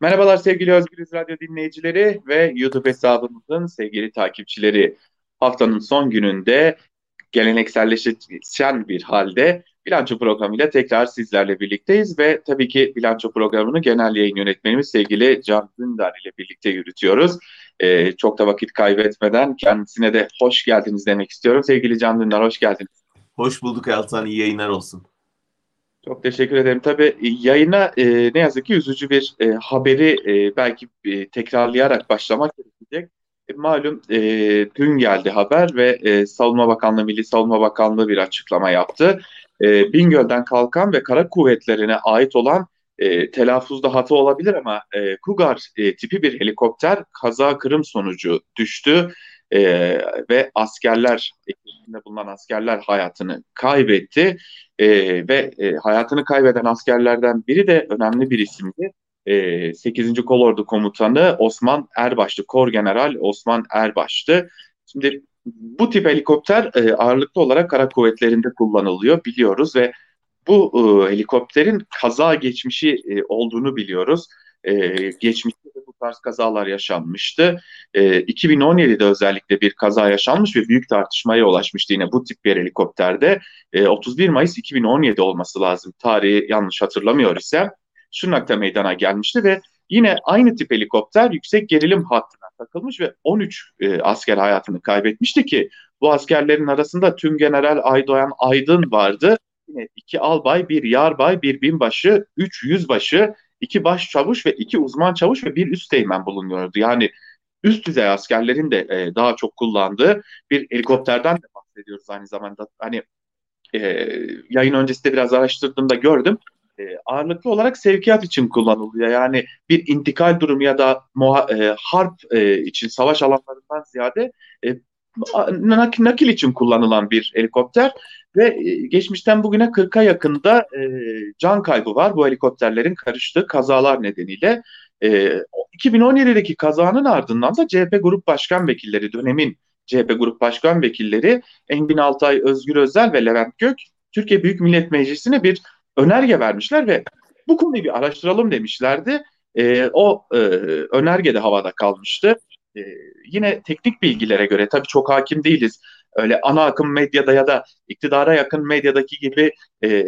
Merhabalar sevgili Özgürüz Radyo dinleyicileri ve YouTube hesabımızın sevgili takipçileri. Haftanın son gününde gelenekselleşen bir halde bilanço programıyla tekrar sizlerle birlikteyiz ve tabii ki bilanço programını genel yayın yönetmenimiz sevgili Can Dündar ile birlikte yürütüyoruz. Ee, çok da vakit kaybetmeden kendisine de hoş geldiniz demek istiyorum. Sevgili Can Dündar hoş geldiniz. Hoş bulduk Altan, iyi yayınlar olsun. Çok teşekkür ederim. Tabii e, yayına e, ne yazık ki üzücü bir e, haberi e, belki e, tekrarlayarak başlamak gerekecek. E, malum e, dün geldi haber ve e, Savunma Bakanlığı, Milli Savunma Bakanlığı bir açıklama yaptı. E, Bingöl'den kalkan ve kara kuvvetlerine ait olan e, telaffuzda hata olabilir ama e, Kugar e, tipi bir helikopter kaza kırım sonucu düştü e, ve askerler, ekibinde bulunan askerler hayatını kaybetti e, ve e, hayatını kaybeden askerlerden biri de önemli bir isimdi. E, 8. Kolordu Komutanı Osman Erbaş'tı, Kor General Osman Erbaş'tı. Şimdi bu tip helikopter e, ağırlıklı olarak kara kuvvetlerinde kullanılıyor biliyoruz ve bu e, helikopterin kaza geçmişi e, olduğunu biliyoruz. E, geçmişte tarz kazalar yaşanmıştı. E, 2017'de özellikle bir kaza yaşanmış ve büyük tartışmaya ulaşmıştı yine bu tip bir helikopterde. E, 31 Mayıs 2017 olması lazım. Tarihi yanlış hatırlamıyor ise Şırnak'ta meydana gelmişti ve yine aynı tip helikopter yüksek gerilim hattına takılmış ve 13 e, asker hayatını kaybetmişti ki bu askerlerin arasında tüm General Aydoğan Aydın vardı. Yine iki albay, bir yarbay, bir binbaşı, üç yüzbaşı, iki baş çavuş ve iki uzman çavuş ve bir üst teğmen bulunuyordu. Yani üst düzey askerlerin de e, daha çok kullandığı bir helikopterden de bahsediyoruz aynı zamanda. Hani e, yayın öncesinde biraz araştırdığımda gördüm. E, ağırlıklı olarak sevkiyat için kullanılıyor. Yani bir intikal durumu ya da muha, e, harp e, için savaş alanlarından ziyade e, nakil için kullanılan bir helikopter ve e, geçmişten bugüne 40'a yakında e, can kaybı var bu helikopterlerin karıştığı kazalar nedeniyle. E, 2017'deki kazanın ardından da CHP Grup Başkan Vekilleri dönemin CHP Grup Başkan Vekilleri Engin Altay, Özgür Özel ve Levent Gök Türkiye Büyük Millet Meclisi'ne bir önerge vermişler ve bu konuyu bir araştıralım demişlerdi. E, o e, önerge de havada kalmıştı. E, yine teknik bilgilere göre tabii çok hakim değiliz. Öyle ana akım medyada ya da iktidara yakın medyadaki gibi e,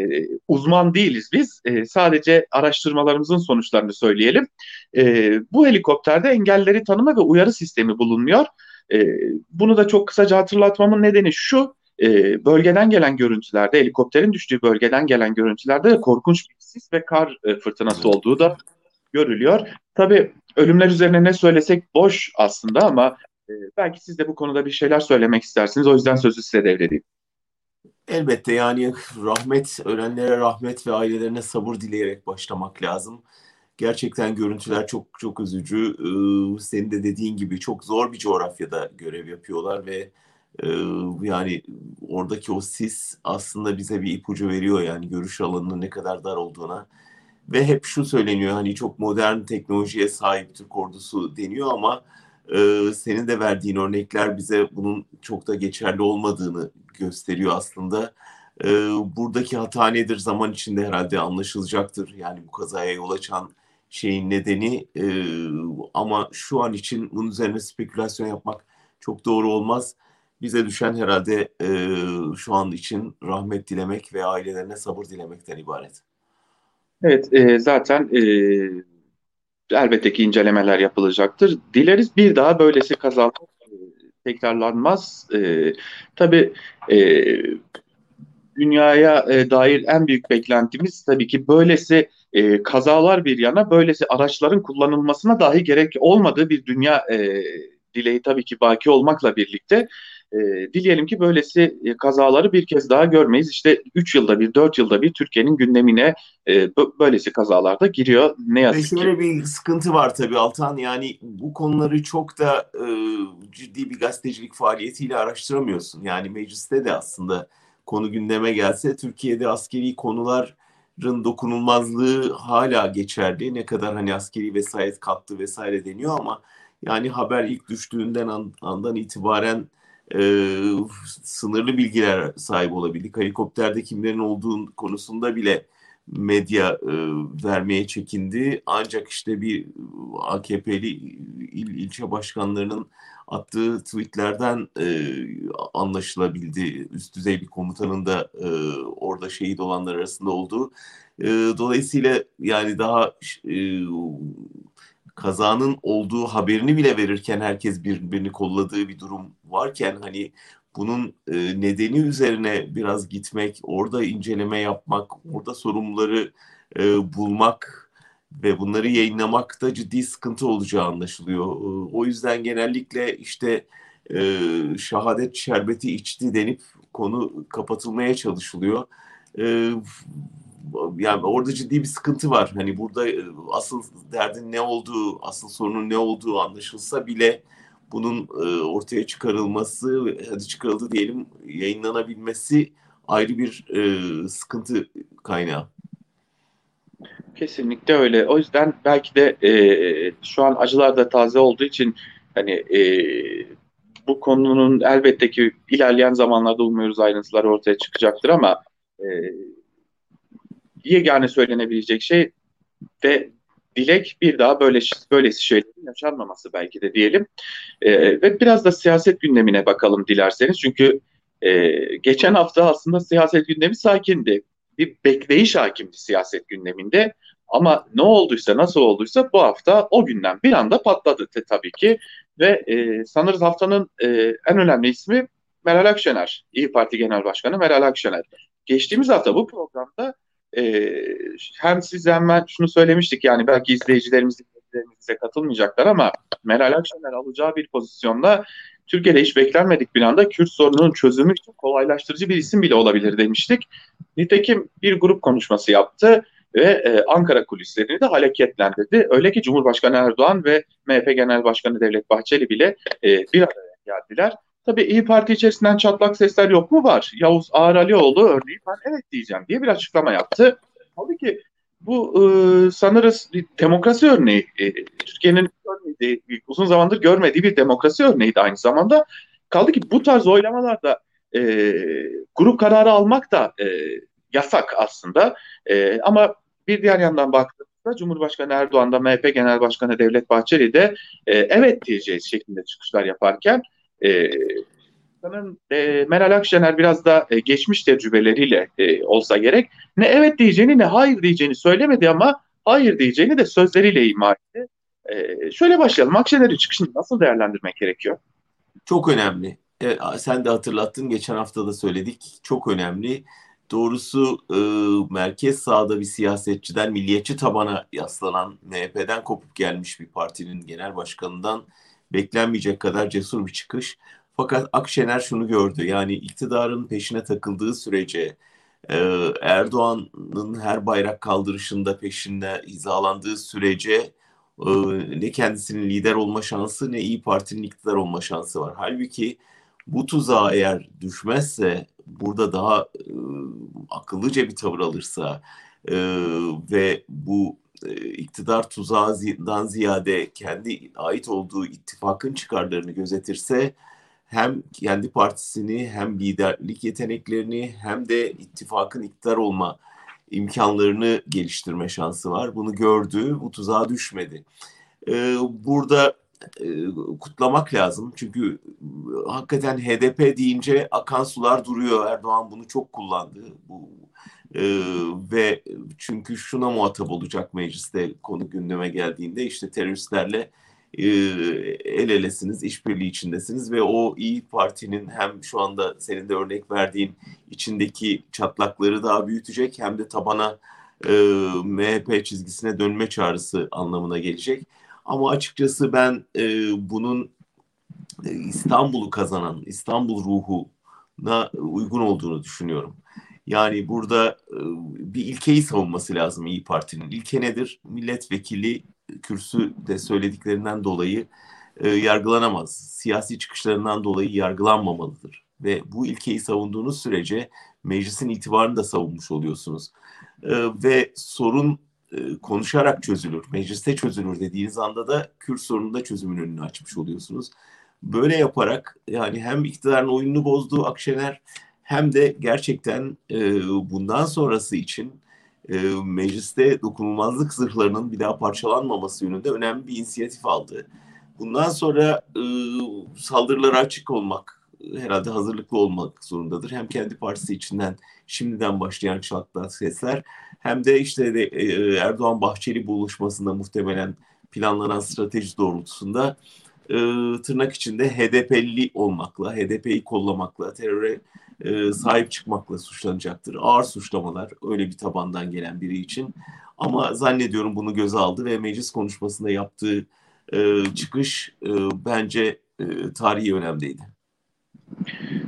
uzman değiliz biz. E, sadece araştırmalarımızın sonuçlarını söyleyelim. E, bu helikopterde engelleri tanıma ve uyarı sistemi bulunmuyor. E, bunu da çok kısaca hatırlatmamın nedeni şu. E, bölgeden gelen görüntülerde, helikopterin düştüğü bölgeden gelen görüntülerde de korkunç bir sis ve kar e, fırtınası olduğu da görülüyor. Tabii ölümler üzerine ne söylesek boş aslında ama e, belki siz de bu konuda bir şeyler söylemek istersiniz. O yüzden sözü size devredeyim. Elbette yani rahmet, ölenlere rahmet ve ailelerine sabır dileyerek başlamak lazım. Gerçekten görüntüler çok çok üzücü. Ee, senin de dediğin gibi çok zor bir coğrafyada görev yapıyorlar ve e, yani oradaki o sis aslında bize bir ipucu veriyor yani görüş alanının ne kadar dar olduğuna. Ve hep şu söyleniyor hani çok modern teknolojiye sahip Türk ordusu deniyor ama e, senin de verdiğin örnekler bize bunun çok da geçerli olmadığını gösteriyor aslında. E, buradaki hata nedir zaman içinde herhalde anlaşılacaktır. Yani bu kazaya yol açan şeyin nedeni e, ama şu an için bunun üzerine spekülasyon yapmak çok doğru olmaz. Bize düşen herhalde e, şu an için rahmet dilemek ve ailelerine sabır dilemekten ibaret. Evet, e, zaten e, elbette ki incelemeler yapılacaktır. Dileriz bir daha böylesi kazalar e, tekrarlanmaz. E, tabii e, dünyaya e, dair en büyük beklentimiz tabii ki böylesi e, kazalar bir yana böylesi araçların kullanılmasına dahi gerek olmadığı bir dünya e, dileği tabii ki baki olmakla birlikte e, dileyelim ki böylesi e, kazaları bir kez daha görmeyiz. İşte 3 yılda bir, 4 yılda bir Türkiye'nin gündemine e, böylesi kazalarda giriyor. Ne yazık Ve şöyle ki. bir sıkıntı var tabii Altan. Yani bu konuları çok da e, ciddi bir gazetecilik faaliyetiyle araştıramıyorsun. Yani mecliste de aslında konu gündeme gelse Türkiye'de askeri konuların dokunulmazlığı hala geçerli. Ne kadar hani askeri vesayet kalktı vesaire deniyor ama yani haber ilk düştüğünden an, andan itibaren e, sınırlı bilgiler sahip olabildik. Helikopterde kimlerin olduğu konusunda bile medya e, vermeye çekindi. Ancak işte bir AKP'li il, ilçe başkanlarının attığı tweetlerden e, anlaşılabildi. Üst düzey bir komutanın da e, orada şehit olanlar arasında olduğu. E, dolayısıyla yani daha e, kazanın olduğu haberini bile verirken herkes birbirini kolladığı bir durum varken hani bunun e, nedeni üzerine biraz gitmek, orada inceleme yapmak, orada sorumluları e, bulmak ve bunları yayınlamak da ciddi sıkıntı olacağı anlaşılıyor. E, o yüzden genellikle işte e, şehadet şerbeti içti denip konu kapatılmaya çalışılıyor. E, yani orada ciddi bir sıkıntı var. Hani burada e, asıl derdin ne olduğu, asıl sorunun ne olduğu anlaşılsa bile bunun e, ortaya çıkarılması, hadi çıkarıldı diyelim, yayınlanabilmesi ayrı bir e, sıkıntı kaynağı. Kesinlikle öyle. O yüzden belki de e, şu an acılar da taze olduğu için hani e, bu konunun elbette ki ilerleyen zamanlarda umuyoruz ayrıntılar ortaya çıkacaktır ama e, yegane söylenebilecek şey ve dilek bir daha böyle böylesi şeylerin yaşanmaması belki de diyelim. E, ve biraz da siyaset gündemine bakalım dilerseniz. Çünkü e, geçen hafta aslında siyaset gündemi sakindi. Bir bekleyiş hakimdi siyaset gündeminde. Ama ne olduysa nasıl olduysa bu hafta o günden bir anda patladı tabii ki. Ve e, sanırız haftanın e, en önemli ismi Meral Akşener. İyi Parti Genel Başkanı Meral Akşener. Geçtiğimiz hafta bu programda e, hem siz hem ben şunu söylemiştik yani belki izleyicilerimiz izleyicilerimize katılmayacaklar ama Meral Akşener alacağı bir pozisyonda Türkiye'de hiç beklenmedik bir anda Kürt sorununun çözümü için kolaylaştırıcı bir isim bile olabilir demiştik. Nitekim bir grup konuşması yaptı ve e, Ankara kulislerini de hareketlendirdi. Öyle ki Cumhurbaşkanı Erdoğan ve MHP Genel Başkanı Devlet Bahçeli bile e, bir araya geldiler. Tabii İyi Parti içerisinden çatlak sesler yok mu? Var. Yavuz Ağar Alioğlu örneğin ben evet diyeceğim diye bir açıklama yaptı. Tabii ki bu e, sanırız bir demokrasi örneği. E, Türkiye'nin uzun zamandır görmediği bir demokrasi örneğiydi aynı zamanda. Kaldı ki bu tarz oylamalarda e, grup kararı almak da e, yasak aslında. E, ama bir diğer yandan baktığımızda Cumhurbaşkanı Erdoğan da MHP Genel Başkanı Devlet Bahçeli de e, evet diyeceğiz şeklinde çıkışlar yaparken e, sanırım e, Meral Akşener biraz da e, geçmiş tecrübeleriyle e, olsa gerek ne evet diyeceğini ne hayır diyeceğini söylemedi ama hayır diyeceğini de sözleriyle ima etti. E, şöyle başlayalım. Akşener'in çıkışını nasıl değerlendirmek gerekiyor? Çok önemli. E, sen de hatırlattın. Geçen hafta da söyledik. Çok önemli. Doğrusu e, merkez sağda bir siyasetçiden milliyetçi tabana yaslanan MHP'den kopup gelmiş bir partinin genel başkanından beklenmeyecek kadar cesur bir çıkış. Fakat Akşener şunu gördü. Yani iktidarın peşine takıldığı sürece e, Erdoğan'ın her bayrak kaldırışında peşinde hizalandığı sürece e, ne kendisinin lider olma şansı ne İyi Parti'nin iktidar olma şansı var. Halbuki bu tuzağa eğer düşmezse burada daha e, akıllıca bir tavır alırsa e, ve bu iktidar tuzağından ziyade kendi ait olduğu ittifakın çıkarlarını gözetirse hem kendi partisini hem liderlik yeteneklerini hem de ittifakın iktidar olma imkanlarını geliştirme şansı var. Bunu gördü, bu tuzağa düşmedi. Ee, burada e, kutlamak lazım. Çünkü hakikaten HDP deyince akan sular duruyor. Erdoğan bunu çok kullandı. Bu ee, ve çünkü şuna muhatap olacak mecliste konu gündeme geldiğinde işte teröristlerle e, el elesiniz, işbirliği içindesiniz ve o İyi Parti'nin hem şu anda senin de örnek verdiğin içindeki çatlakları daha büyütecek hem de tabana e, MHP çizgisine dönme çağrısı anlamına gelecek. Ama açıkçası ben e, bunun e, İstanbul'u kazanan, İstanbul ruhuna uygun olduğunu düşünüyorum. Yani burada e, bir ilkeyi savunması lazım İyi Parti'nin. İlke nedir? Milletvekili kürsü de söylediklerinden dolayı e, yargılanamaz. Siyasi çıkışlarından dolayı yargılanmamalıdır. Ve bu ilkeyi savunduğunuz sürece meclisin itibarını da savunmuş oluyorsunuz. E, ve sorun konuşarak çözülür, mecliste çözülür dediğiniz anda da Kürt sorununda çözümün önünü açmış oluyorsunuz. Böyle yaparak yani hem iktidarın oyununu bozduğu Akşener hem de gerçekten e, bundan sonrası için e, mecliste dokunulmazlık zırhlarının bir daha parçalanmaması yönünde önemli bir inisiyatif aldı. Bundan sonra e, saldırılara açık olmak herhalde hazırlıklı olmak zorundadır. Hem kendi partisi içinden şimdiden başlayan çatlak sesler hem de işte de, e, Erdoğan Bahçeli buluşmasında muhtemelen planlanan strateji doğrultusunda e, tırnak içinde HDP'li olmakla, HDP'yi kollamakla, teröre e, sahip çıkmakla suçlanacaktır. Ağır suçlamalar öyle bir tabandan gelen biri için. Ama zannediyorum bunu göze aldı ve meclis konuşmasında yaptığı e, çıkış e, bence e, tarihi önemliydi.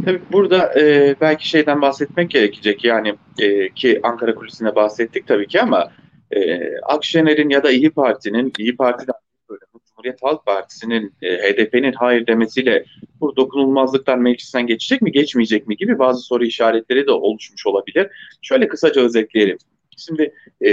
Tabii burada e, belki şeyden bahsetmek gerekecek yani e, ki Ankara Kulisi'ne bahsettik tabii ki ama e, Akşener'in ya da İyi Parti'nin, İyi Parti'den Cumhuriyet Halk Partisi'nin e, HDP'nin hayır demesiyle bu dokunulmazlıklar meclisten geçecek mi geçmeyecek mi gibi bazı soru işaretleri de oluşmuş olabilir. Şöyle kısaca özetleyelim. Şimdi e,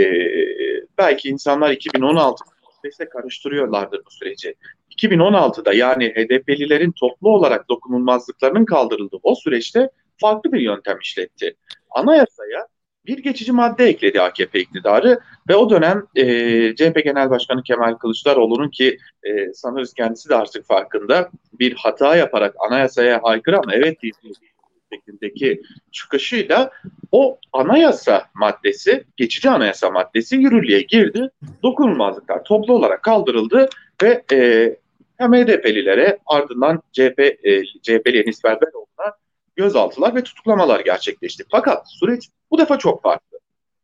belki insanlar 2016 süreçte karıştırıyorlardır bu süreci. 2016'da yani HDP'lilerin toplu olarak dokunulmazlıklarının kaldırıldığı o süreçte farklı bir yöntem işletti. Anayasaya bir geçici madde ekledi AKP iktidarı ve o dönem e, CHP Genel Başkanı Kemal Kılıçdaroğlu'nun ki e, sanırız kendisi de artık farkında bir hata yaparak anayasaya aykırı ama evet şeklindeki çıkışıyla o anayasa maddesi, geçici anayasa maddesi yürürlüğe girdi. Dokunulmazlıklar toplu olarak kaldırıldı ve e, hem HDP'lilere ardından CHP, e, CHP'li Enis Berberoğlu'na gözaltılar ve tutuklamalar gerçekleşti. Fakat süreç bu defa çok farklı.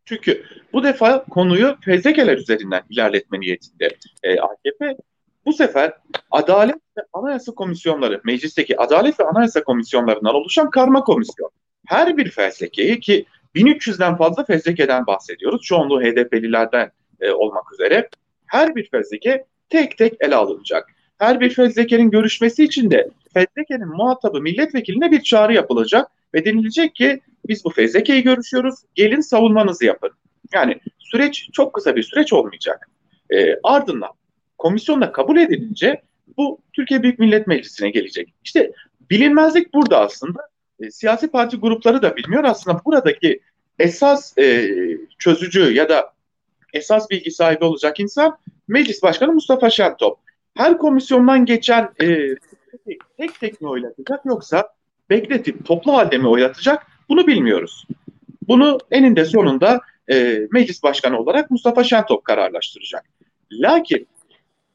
Çünkü bu defa konuyu fezlekeler üzerinden ilerletme niyetinde e, AKP bu sefer Adalet ve Anayasa Komisyonları, meclisteki Adalet ve Anayasa Komisyonlarından oluşan karma komisyon. Her bir fezlekeyi ki 1300'den fazla fezlekeden bahsediyoruz. Çoğunluğu HDP'lilerden e, olmak üzere. Her bir fezleke tek tek ele alınacak. Her bir fezlekenin görüşmesi için de fezlekenin muhatabı milletvekiline bir çağrı yapılacak ve denilecek ki biz bu fezlekeyi görüşüyoruz, gelin savunmanızı yapın. Yani süreç çok kısa bir süreç olmayacak. E, ardından komisyonda kabul edilince bu Türkiye Büyük Millet Meclisi'ne gelecek. İşte bilinmezlik burada aslında. E, siyasi parti grupları da bilmiyor. Aslında buradaki esas e, çözücü ya da esas bilgi sahibi olacak insan Meclis Başkanı Mustafa Şentop. Her komisyondan geçen e, tek tek mi oylatacak yoksa bekletip toplu halde mi oylatacak bunu bilmiyoruz. Bunu eninde sonunda e, meclis başkanı olarak Mustafa Şentop kararlaştıracak. Lakin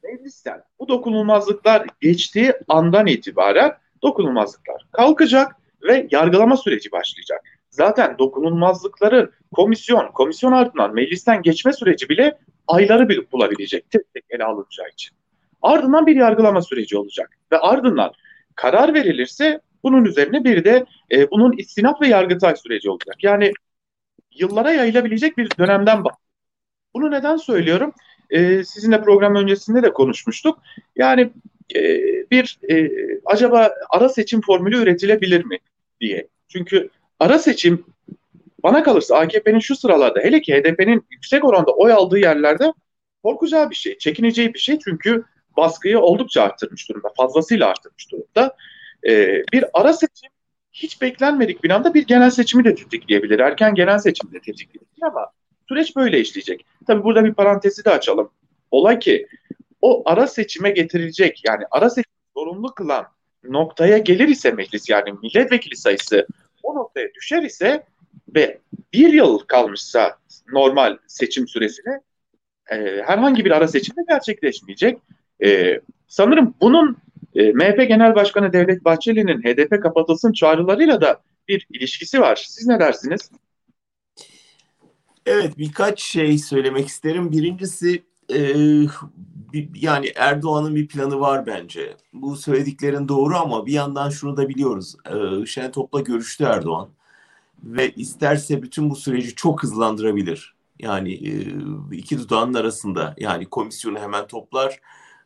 meclisten bu dokunulmazlıklar geçtiği andan itibaren dokunulmazlıklar kalkacak ve yargılama süreci başlayacak. Zaten dokunulmazlıkların komisyon, komisyon ardından meclisten geçme süreci bile ayları bulabilecek tek tek ele alınacağı için. Ardından bir yargılama süreci olacak ve ardından karar verilirse bunun üzerine bir de e, bunun istinaf ve yargıtay süreci olacak. Yani yıllara yayılabilecek bir dönemden bahsediyoruz. Bunu neden söylüyorum? E, sizinle program öncesinde de konuşmuştuk. Yani e, bir e, acaba ara seçim formülü üretilebilir mi diye. Çünkü ara seçim bana kalırsa AKP'nin şu sıralarda hele ki HDP'nin yüksek oranda oy aldığı yerlerde korkacağı bir şey, çekineceği bir şey çünkü baskıyı oldukça arttırmış durumda, fazlasıyla arttırmış durumda. Ee, bir ara seçim hiç beklenmedik bir anda bir genel seçimi de tetikleyebilir. Erken genel seçimi de tetikleyebilir ama süreç böyle işleyecek. Tabii burada bir parantezi de açalım. Olay ki o ara seçime getirilecek yani ara seçim zorunlu kılan noktaya gelir ise meclis yani milletvekili sayısı o noktaya düşer ise ve bir yıl kalmışsa normal seçim süresine e, herhangi bir ara seçim de gerçekleşmeyecek. E, sanırım bunun e, MHP Genel Başkanı Devlet Bahçeli'nin HDP kapatılsın çağrılarıyla da bir ilişkisi var. Siz ne dersiniz? Evet birkaç şey söylemek isterim. Birincisi e, yani Erdoğan'ın bir planı var bence. Bu söylediklerin doğru ama bir yandan şunu da biliyoruz. E, Şentop'la görüştü Erdoğan ve isterse bütün bu süreci çok hızlandırabilir. Yani e, iki dudağın arasında yani komisyonu hemen toplar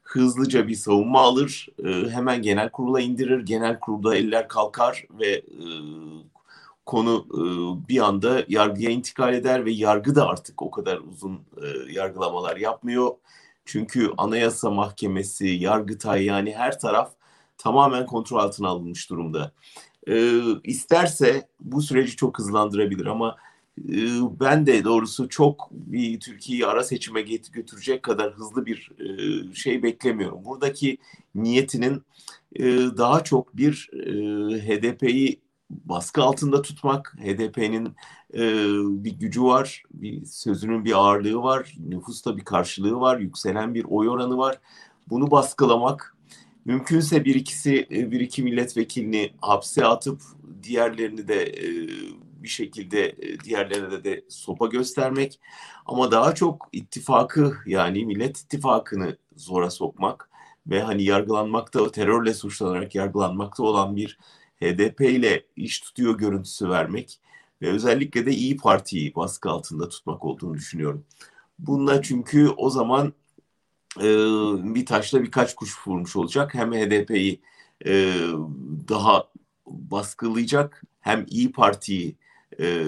hızlıca bir savunma alır, e, hemen genel kurula indirir, genel kurulda eller kalkar ve e, konu e, bir anda yargıya intikal eder ve yargı da artık o kadar uzun yargılamalar yapmıyor. Çünkü Anayasa Mahkemesi, Yargıtay yani her taraf tamamen kontrol altına alınmış durumda. E, isterse bu süreci çok hızlandırabilir ama ben de doğrusu çok bir Türkiye'yi ara seçime götürecek kadar hızlı bir şey beklemiyorum. Buradaki niyetinin daha çok bir HDP'yi baskı altında tutmak, HDP'nin bir gücü var, bir sözünün bir ağırlığı var, nüfusta bir karşılığı var, yükselen bir oy oranı var. Bunu baskılamak, mümkünse bir ikisi bir iki milletvekilini hapse atıp diğerlerini de bir şekilde e, diğerlerine de sopa göstermek ama daha çok ittifakı yani Millet İttifakı'nı zora sokmak ve hani yargılanmakta terörle suçlanarak yargılanmakta olan bir HDP ile iş tutuyor görüntüsü vermek ve özellikle de İyi Parti'yi baskı altında tutmak olduğunu düşünüyorum. Bununla çünkü o zaman e, bir taşla birkaç kuş vurmuş olacak. Hem HDP'yi e, daha baskılayacak hem İyi Parti'yi e,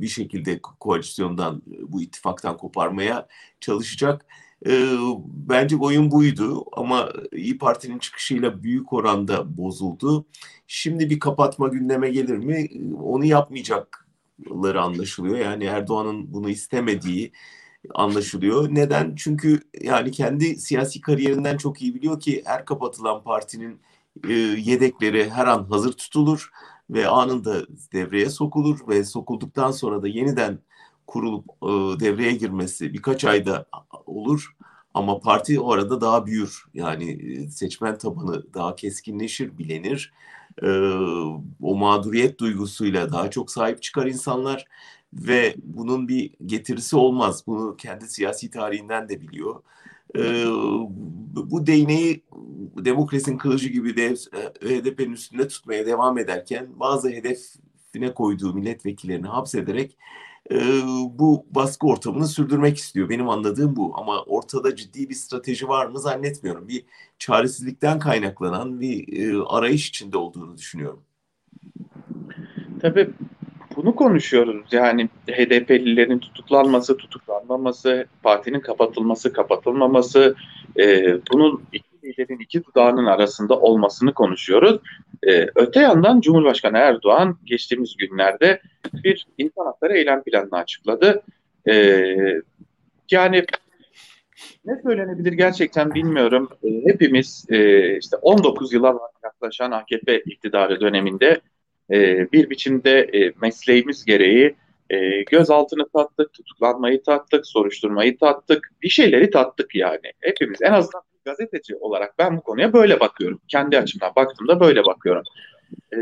bir şekilde koalisyondan bu ittifaktan koparmaya çalışacak. E, bence oyun buydu ama İyi Parti'nin çıkışıyla büyük oranda bozuldu. Şimdi bir kapatma gündeme gelir mi? Onu yapmayacakları anlaşılıyor. Yani Erdoğan'ın bunu istemediği anlaşılıyor. Neden? Çünkü yani kendi siyasi kariyerinden çok iyi biliyor ki her kapatılan partinin e, yedekleri her an hazır tutulur ve anında devreye sokulur ve sokulduktan sonra da yeniden kurulup e, devreye girmesi birkaç ayda olur. Ama parti o arada daha büyür. Yani e, seçmen tabanı daha keskinleşir, bilenir. E, o mağduriyet duygusuyla daha çok sahip çıkar insanlar ve bunun bir getirisi olmaz. Bunu kendi siyasi tarihinden de biliyor e, bu değneği demokrasinin kılıcı gibi de HDP'nin üstünde tutmaya devam ederken bazı hedefine koyduğu milletvekillerini hapsederek e, bu baskı ortamını sürdürmek istiyor. Benim anladığım bu ama ortada ciddi bir strateji var mı zannetmiyorum. Bir çaresizlikten kaynaklanan bir e, arayış içinde olduğunu düşünüyorum. Tabii bunu konuşuyoruz. Yani HDP'lilerin tutuklanması, tutuklanmaması, partinin kapatılması, kapatılmaması, e, bunun liderin iki dudağının arasında olmasını konuşuyoruz. E, öte yandan Cumhurbaşkanı Erdoğan geçtiğimiz günlerde bir insan hakları eylem planını açıkladı. E, yani ne söylenebilir gerçekten bilmiyorum. E, hepimiz e, işte 19 yıla yaklaşan AKP iktidarı döneminde e, bir biçimde e, mesleğimiz gereği e, gözaltını tattık, tutuklanmayı tattık, soruşturmayı tattık, bir şeyleri tattık yani. Hepimiz en azından gazeteci olarak ben bu konuya böyle bakıyorum. Kendi açımdan baktığımda böyle bakıyorum. E,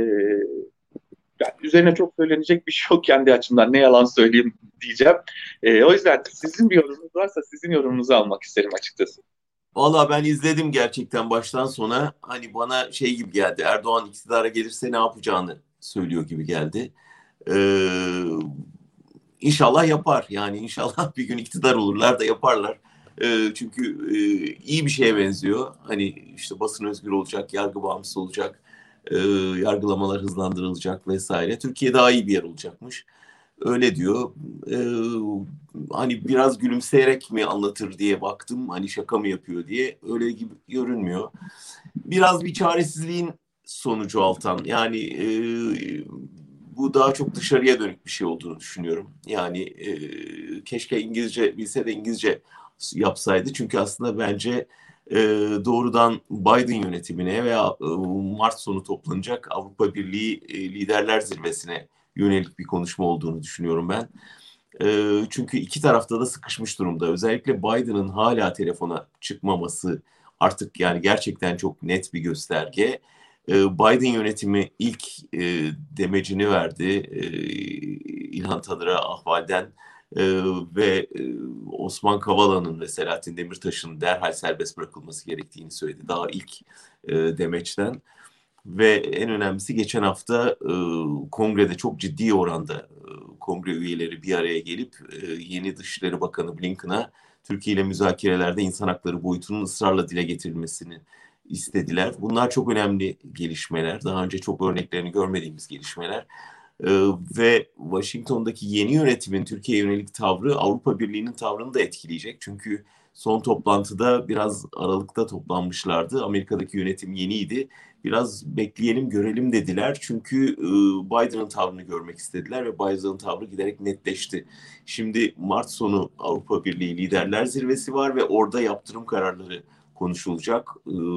yani üzerine çok söylenecek bir şey yok kendi açımdan ne yalan söyleyeyim diyeceğim. E, o yüzden sizin bir yorumunuz varsa sizin yorumunuzu almak isterim açıkçası. Valla ben izledim gerçekten baştan sona. Hani bana şey gibi geldi. Erdoğan iktidara gelirse ne yapacağını söylüyor gibi geldi. Ee, inşallah yapar. Yani inşallah bir gün iktidar olurlar da yaparlar. Ee, çünkü e, iyi bir şeye benziyor. Hani işte basın özgür olacak, yargı bağımsız olacak, e, yargılamalar hızlandırılacak vesaire. Türkiye daha iyi bir yer olacakmış. Öyle diyor. Ee, hani biraz gülümseyerek mi anlatır diye baktım. Hani şaka mı yapıyor diye. Öyle gibi görünmüyor. Biraz bir çaresizliğin sonucu Altan. Yani e, bu daha çok dışarıya dönük bir şey olduğunu düşünüyorum. Yani e, keşke İngilizce bilse de İngilizce yapsaydı. Çünkü aslında bence e, doğrudan Biden yönetimine veya e, Mart sonu toplanacak Avrupa Birliği e, Liderler Zirvesi'ne yönelik bir konuşma olduğunu düşünüyorum ben. Çünkü iki tarafta da sıkışmış durumda. Özellikle Biden'ın hala telefona çıkmaması artık yani gerçekten çok net bir gösterge. Biden yönetimi ilk demecini verdi e, İlhan Tanır'a ahvalden e, ve e, Osman Kavala'nın ve Selahattin Demirtaş'ın derhal serbest bırakılması gerektiğini söyledi daha ilk e, demeçten. Ve en önemlisi geçen hafta e, kongrede çok ciddi oranda e, kongre üyeleri bir araya gelip e, yeni Dışişleri Bakanı Blinken'a Türkiye ile müzakerelerde insan hakları boyutunun ısrarla dile getirilmesini istediler. Bunlar çok önemli gelişmeler. Daha önce çok örneklerini görmediğimiz gelişmeler. Ee, ve Washington'daki yeni yönetimin Türkiye yönelik tavrı Avrupa Birliği'nin tavrını da etkileyecek. Çünkü son toplantıda biraz Aralık'ta toplanmışlardı. Amerika'daki yönetim yeniydi. Biraz bekleyelim görelim dediler. Çünkü Biden'ın tavrını görmek istediler ve Biden'ın tavrı giderek netleşti. Şimdi Mart sonu Avrupa Birliği Liderler Zirvesi var ve orada yaptırım kararları konuşulacak.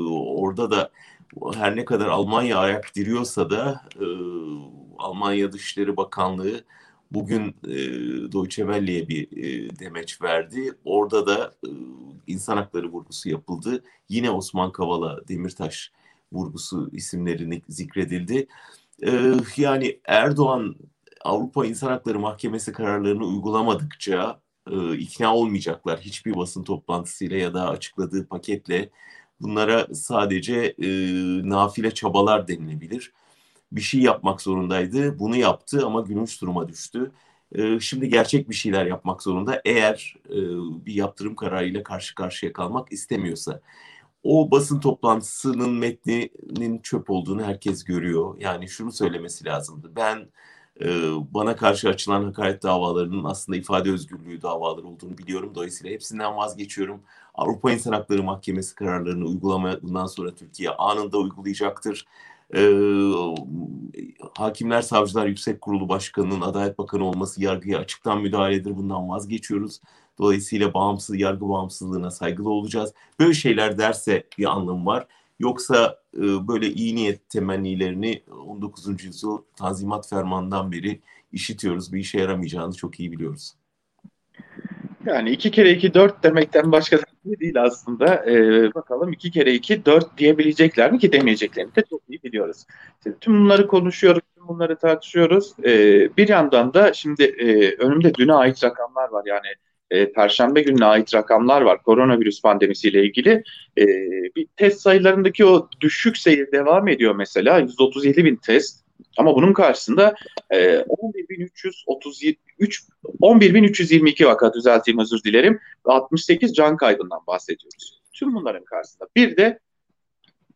Orada da her ne kadar Almanya ayak diriyorsa da Almanya Dışişleri Bakanlığı bugün e, Deutsche Welle'ye bir e, demeç verdi. Orada da e, insan hakları vurgusu yapıldı. Yine Osman Kavala, Demirtaş vurgusu isimlerini zikredildi. E, yani Erdoğan Avrupa İnsan Hakları Mahkemesi kararlarını uygulamadıkça e, ikna olmayacaklar. Hiçbir basın toplantısıyla ya da açıkladığı paketle bunlara sadece e, nafile çabalar denilebilir bir şey yapmak zorundaydı. Bunu yaptı ama gülünç duruma düştü. Ee, şimdi gerçek bir şeyler yapmak zorunda eğer e, bir yaptırım kararıyla karşı karşıya kalmak istemiyorsa. O basın toplantısının metninin çöp olduğunu herkes görüyor. Yani şunu söylemesi lazımdı. Ben e, bana karşı açılan hakaret davalarının aslında ifade özgürlüğü davaları olduğunu biliyorum. Dolayısıyla hepsinden vazgeçiyorum. Avrupa İnsan Hakları Mahkemesi kararlarını uygulamaya bundan sonra Türkiye anında uygulayacaktır e, Hakimler Savcılar Yüksek Kurulu Başkanı'nın Adalet Bakanı olması yargıya açıktan müdahaledir. Bundan vazgeçiyoruz. Dolayısıyla bağımsız yargı bağımsızlığına saygılı olacağız. Böyle şeyler derse bir anlamı var. Yoksa e, böyle iyi niyet temennilerini 19. yüzyıl Tanzimat Fermanı'ndan beri işitiyoruz. Bir işe yaramayacağını çok iyi biliyoruz. Yani iki kere iki dört demekten başka şey değil aslında. Ee, bakalım iki kere iki dört diyebilecekler mi ki demeyeceklerini de çok iyi biliyoruz. Şimdi tüm bunları konuşuyoruz, tüm bunları tartışıyoruz. Ee, bir yandan da şimdi e, önümde düne ait rakamlar var. Yani e, Perşembe gününe ait rakamlar var koronavirüs pandemisiyle ilgili. E, bir test sayılarındaki o düşük seyir devam ediyor mesela. 137 bin test ama bunun karşısında e, 11.333 11.322 vaka düzelteyim özür dilerim ve 68 can kaybından bahsediyoruz. Tüm bunların karşısında bir de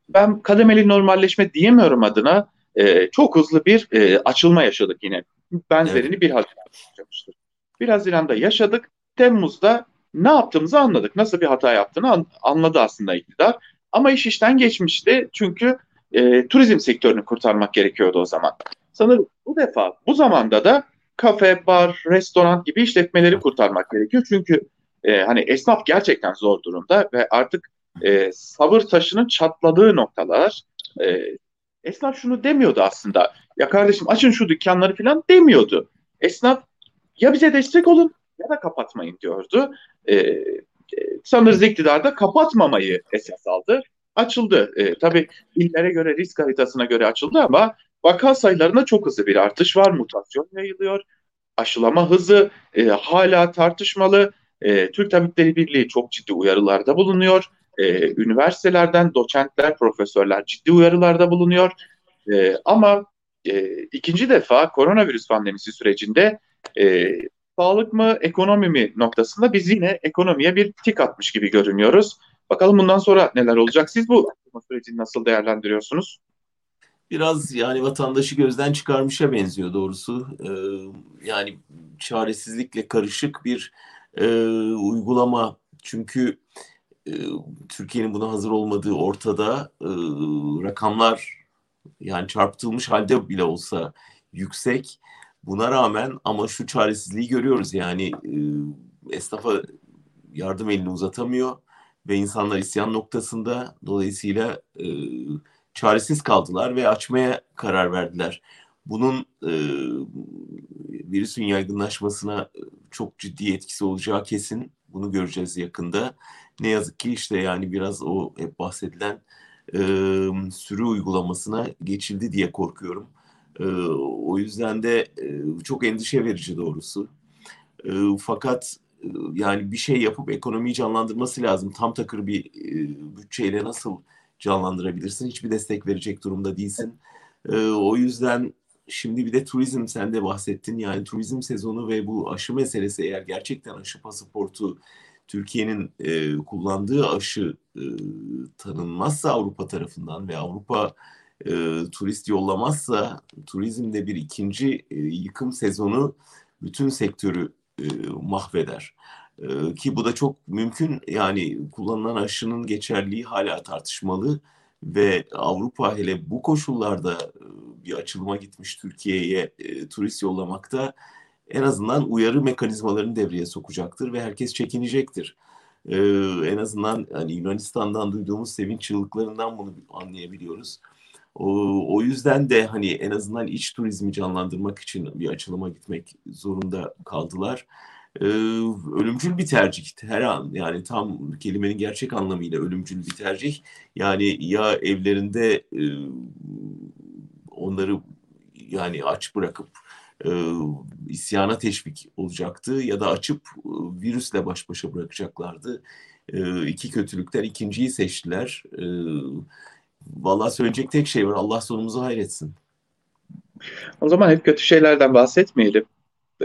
ben kademeli normalleşme diyemiyorum adına e, çok hızlı bir e, açılma yaşadık yine. Benzerini evet. bir Haziran'da yaşamıştık. Bir Haziran'da yaşadık. Temmuz'da ne yaptığımızı anladık. Nasıl bir hata yaptığını an, anladı aslında iktidar. Ama iş işten geçmişti. Çünkü e, turizm sektörünü kurtarmak gerekiyordu o zaman. Sanırım bu defa bu zamanda da kafe, bar, restoran gibi işletmeleri kurtarmak gerekiyor. Çünkü e, hani esnaf gerçekten zor durumda ve artık e, sabır taşının çatladığı noktalar. E, esnaf şunu demiyordu aslında. Ya kardeşim açın şu dükkanları falan demiyordu. Esnaf ya bize destek olun ya da kapatmayın diyordu. E, e, sanırız iktidarda kapatmamayı esas aldı açıldı. E, tabii illere göre risk haritasına göre açıldı ama vaka sayılarında çok hızlı bir artış var. Mutasyon yayılıyor. Aşılama hızı e, hala tartışmalı. E, Türk Tabipleri Birliği çok ciddi uyarılarda bulunuyor. E, üniversitelerden doçentler, profesörler ciddi uyarılarda bulunuyor. E, ama e, ikinci defa koronavirüs pandemisi sürecinde e, sağlık mı, ekonomi mi noktasında biz yine ekonomiye bir tik atmış gibi görünüyoruz. Bakalım bundan sonra neler olacak? Siz bu sürecini nasıl değerlendiriyorsunuz? Biraz yani vatandaşı gözden çıkarmışa benziyor doğrusu. Ee, yani çaresizlikle karışık bir e, uygulama. Çünkü e, Türkiye'nin buna hazır olmadığı ortada e, rakamlar yani çarpıtılmış halde bile olsa yüksek. Buna rağmen ama şu çaresizliği görüyoruz yani e, esnafa yardım elini uzatamıyor ve insanlar isyan noktasında dolayısıyla e, çaresiz kaldılar ve açmaya karar verdiler. Bunun e, virüsün yaygınlaşmasına çok ciddi etkisi olacağı kesin. Bunu göreceğiz yakında. Ne yazık ki işte yani biraz o hep bahsedilen e, sürü uygulamasına geçildi diye korkuyorum. E, o yüzden de e, çok endişe verici doğrusu. E, fakat yani bir şey yapıp ekonomiyi canlandırması lazım. Tam takır bir e, bütçeyle nasıl canlandırabilirsin? Hiçbir destek verecek durumda değilsin. E, o yüzden şimdi bir de turizm sen de bahsettin. Yani turizm sezonu ve bu aşı meselesi eğer gerçekten aşı pasaportu Türkiye'nin e, kullandığı aşı e, tanınmazsa Avrupa tarafından ve Avrupa e, turist yollamazsa turizmde bir ikinci e, yıkım sezonu bütün sektörü e, mahveder. E, ki bu da çok mümkün. Yani kullanılan aşının geçerliği hala tartışmalı ve Avrupa hele bu koşullarda e, bir açılıma gitmiş Türkiye'ye e, turist yollamakta en azından uyarı mekanizmalarını devreye sokacaktır ve herkes çekinecektir. Ee, en azından hani Yunanistan'dan duyduğumuz sevinç çığlıklarından bunu anlayabiliyoruz. O, o yüzden de hani en azından iç turizmi canlandırmak için bir açılıma gitmek zorunda kaldılar. Ee, ölümcül bir tercih her an yani tam kelimenin gerçek anlamıyla ölümcül bir tercih. Yani ya evlerinde e, onları yani aç bırakıp e, isyana teşvik olacaktı ya da açıp e, virüsle baş başa bırakacaklardı. E, iki kötülükten ikinciyi seçtiler. E, Vallahi söyleyecek tek şey var. Allah sonumuzu hayretsin. O zaman hep kötü şeylerden bahsetmeyelim.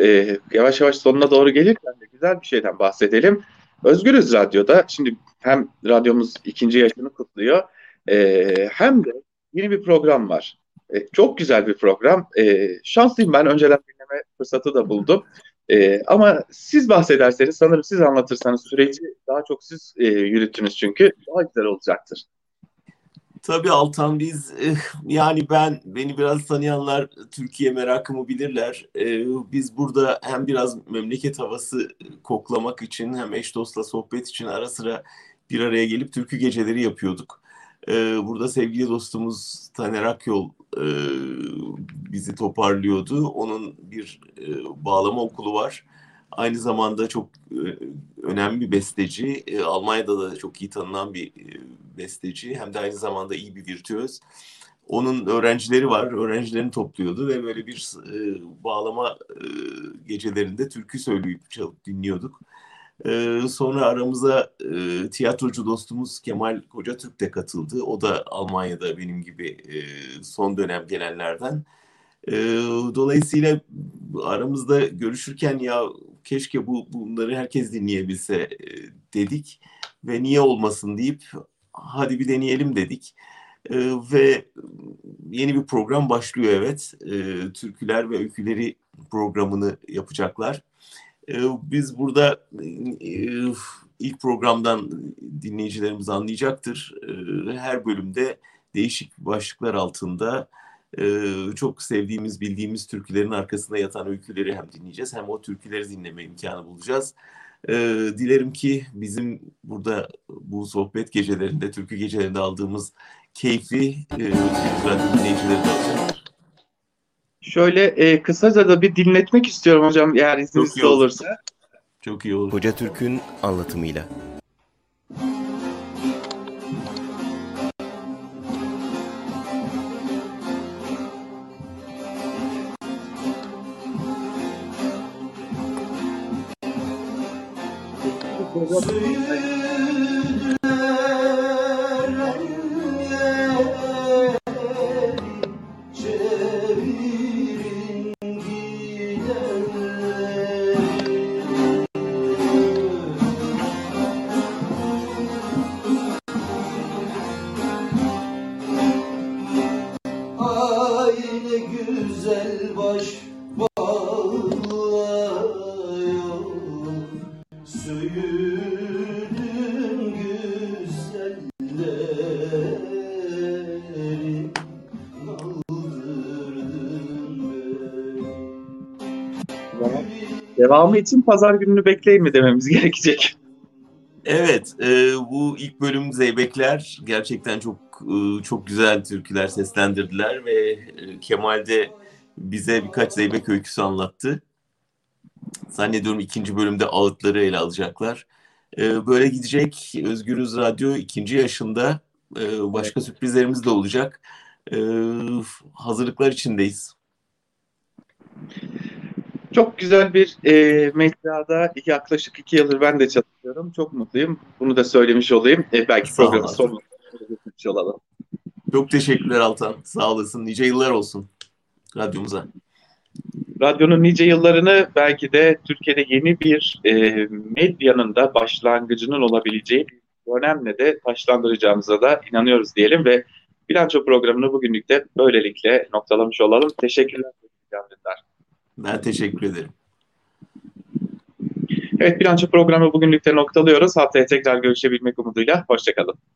Ee, yavaş yavaş sonuna doğru gelirken de güzel bir şeyden bahsedelim. Özgürüz Radyo'da. Şimdi hem radyomuz ikinci yaşını kutluyor e, hem de yeni bir program var. E, çok güzel bir program. E, şanslıyım ben önceden dinleme fırsatı da buldum. E, ama siz bahsederseniz sanırım siz anlatırsanız süreci daha çok siz e, yürüttünüz çünkü daha güzel olacaktır. Tabii Altan biz eh, yani ben beni biraz tanıyanlar Türkiye merakımı bilirler. Eh, biz burada hem biraz memleket havası koklamak için hem eş dostla sohbet için ara sıra bir araya gelip türkü geceleri yapıyorduk. Eh, burada sevgili dostumuz Taner Akyol bizi toparlıyordu. Onun bir bağlama okulu var. Aynı zamanda çok önemli bir besteci. Almanya'da da çok iyi tanınan bir besteci. Hem de aynı zamanda iyi bir virtüöz. Onun öğrencileri var. Öğrencilerini topluyordu ve böyle bir bağlama gecelerinde türkü söyleyip çalıp dinliyorduk. Sonra aramıza tiyatrocu dostumuz Kemal Kocatürk de katıldı. O da Almanya'da benim gibi son dönem gelenlerden. dolayısıyla aramızda görüşürken ya keşke bu bunları herkes dinleyebilse e, dedik ve niye olmasın deyip hadi bir deneyelim dedik. E, ve yeni bir program başlıyor evet. E, Türküler ve Öyküleri programını yapacaklar. E, biz burada e, ilk programdan dinleyicilerimiz anlayacaktır. E, her bölümde değişik başlıklar altında çok sevdiğimiz, bildiğimiz türkülerin arkasında yatan öyküleri hem dinleyeceğiz hem o türküleri dinleme imkanı bulacağız. Dilerim ki bizim burada bu sohbet gecelerinde, türkü gecelerinde aldığımız keyfi dinleyicileri de alacaklar. Şöyle e, kısaca da bir dinletmek istiyorum hocam eğer izniniz olursa. Çok iyi olur. Hoca Türk'ün anlatımıyla. Devamı için pazar gününü bekleyin mi dememiz gerekecek. Evet, e, bu ilk bölüm Zeybekler gerçekten çok e, çok güzel türküler seslendirdiler ve e, Kemal de bize birkaç Zeybek öyküsü anlattı. Zannediyorum ikinci bölümde ağıtları ele alacaklar. E, böyle gidecek Özgürüz Radyo ikinci yaşında e, başka evet. sürprizlerimiz de olacak. E, hazırlıklar içindeyiz. Çok güzel bir e, mecrada yaklaşık iki yıldır ben de çalışıyorum. Çok mutluyum. Bunu da söylemiş olayım. E, belki programın sonunda olalım. Çok teşekkürler Altan. Sağ olasın. Nice yıllar olsun radyomuza. Radyonun nice yıllarını belki de Türkiye'de yeni bir e, medyanın da başlangıcının olabileceği bir dönemle de taşlandıracağımıza da inanıyoruz diyelim ve bilanço programını bugünlük de böylelikle noktalamış olalım. Teşekkürler. Ben teşekkür ederim. Evet bilanço programı bugünlükte noktalıyoruz. Haftaya tekrar görüşebilmek umuduyla. Hoşçakalın.